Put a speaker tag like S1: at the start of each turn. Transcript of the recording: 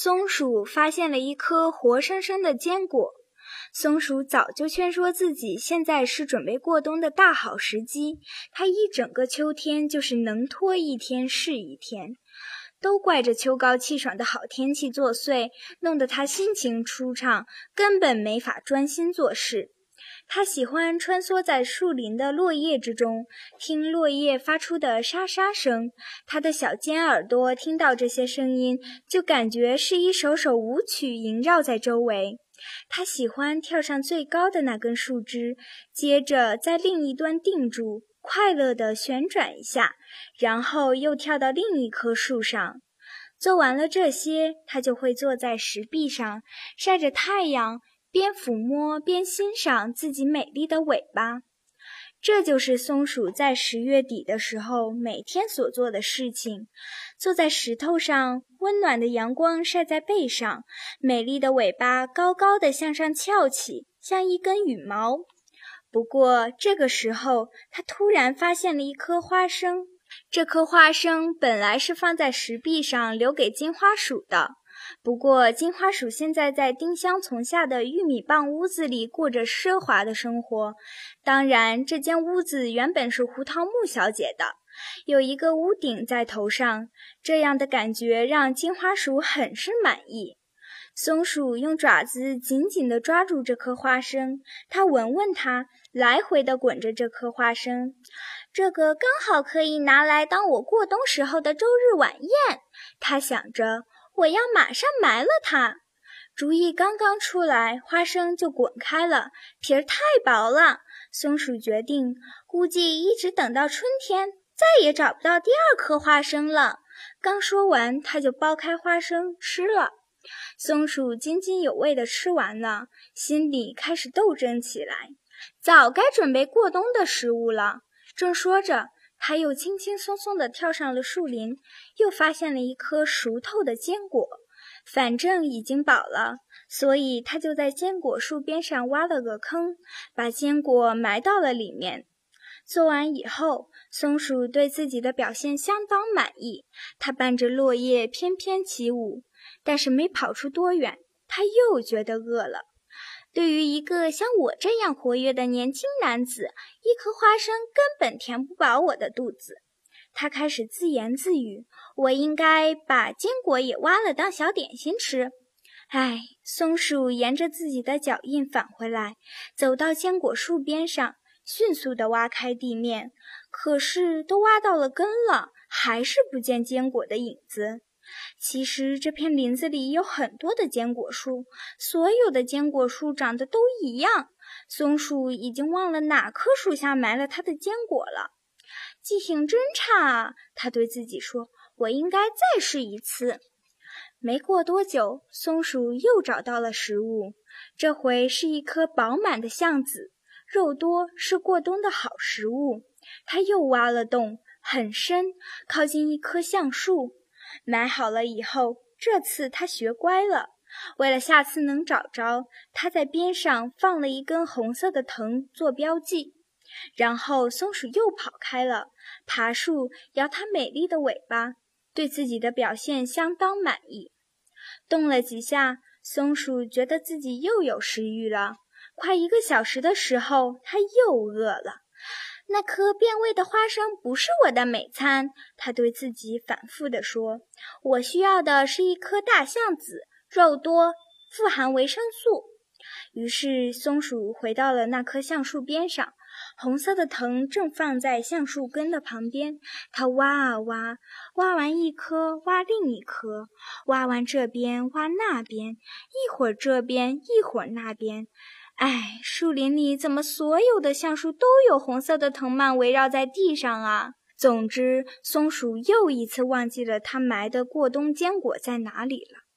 S1: 松鼠发现了一颗活生生的坚果。松鼠早就劝说自己，现在是准备过冬的大好时机。它一整个秋天就是能拖一天是一天，都怪这秋高气爽的好天气作祟，弄得它心情舒畅，根本没法专心做事。它喜欢穿梭在树林的落叶之中，听落叶发出的沙沙声。它的小尖耳朵听到这些声音，就感觉是一首首舞曲萦绕在周围。它喜欢跳上最高的那根树枝，接着在另一端定住，快乐地旋转一下，然后又跳到另一棵树上。做完了这些，它就会坐在石壁上，晒着太阳。边抚摸边欣赏自己美丽的尾巴，这就是松鼠在十月底的时候每天所做的事情。坐在石头上，温暖的阳光晒在背上，美丽的尾巴高高的向上翘起，像一根羽毛。不过这个时候，它突然发现了一颗花生。这颗花生本来是放在石壁上留给金花鼠的。不过，金花鼠现在在丁香丛下的玉米棒屋子里过着奢华的生活。当然，这间屋子原本是胡桃木小姐的，有一个屋顶在头上。这样的感觉让金花鼠很是满意。松鼠用爪子紧紧地抓住这颗花生，它闻闻它，来回地滚着这颗花生。这个刚好可以拿来当我过冬时候的周日晚宴，它想着。我要马上埋了它。主意刚刚出来，花生就滚开了，皮儿太薄了。松鼠决定，估计一直等到春天，再也找不到第二颗花生了。刚说完，它就剥开花生吃了。松鼠津津有味地吃完了，心里开始斗争起来。早该准备过冬的食物了。正说着。他又轻轻松松地跳上了树林，又发现了一颗熟透的坚果。反正已经饱了，所以他就在坚果树边上挖了个坑，把坚果埋到了里面。做完以后，松鼠对自己的表现相当满意。它伴着落叶翩翩起舞，但是没跑出多远，它又觉得饿了。对于一个像我这样活跃的年轻男子，一颗花生根本填不饱我的肚子。他开始自言自语：“我应该把坚果也挖了当小点心吃。”哎，松鼠沿着自己的脚印返回来，走到坚果树边上，迅速地挖开地面。可是都挖到了根了，还是不见坚果的影子。其实这片林子里有很多的坚果树，所有的坚果树长得都一样。松鼠已经忘了哪棵树下埋了它的坚果了，记性真差啊！它对自己说：“我应该再试一次。”没过多久，松鼠又找到了食物，这回是一颗饱满的橡子，肉多是过冬的好食物。它又挖了洞，很深，靠近一棵橡树。买好了以后，这次他学乖了。为了下次能找着，他在边上放了一根红色的藤做标记。然后松鼠又跑开了，爬树摇它美丽的尾巴，对自己的表现相当满意。动了几下，松鼠觉得自己又有食欲了。快一个小时的时候，它又饿了。那颗变味的花生不是我的美餐，他对自己反复地说：“我需要的是一颗大橡子，肉多，富含维生素。”于是松鼠回到了那棵橡树边上，红色的藤正放在橡树根的旁边。它挖啊挖，挖完一颗，挖另一颗，挖完这边，挖那边，一会儿这边，一会儿那边。哎，树林里怎么所有的橡树都有红色的藤蔓围绕在地上啊？总之，松鼠又一次忘记了它埋的过冬坚果在哪里了。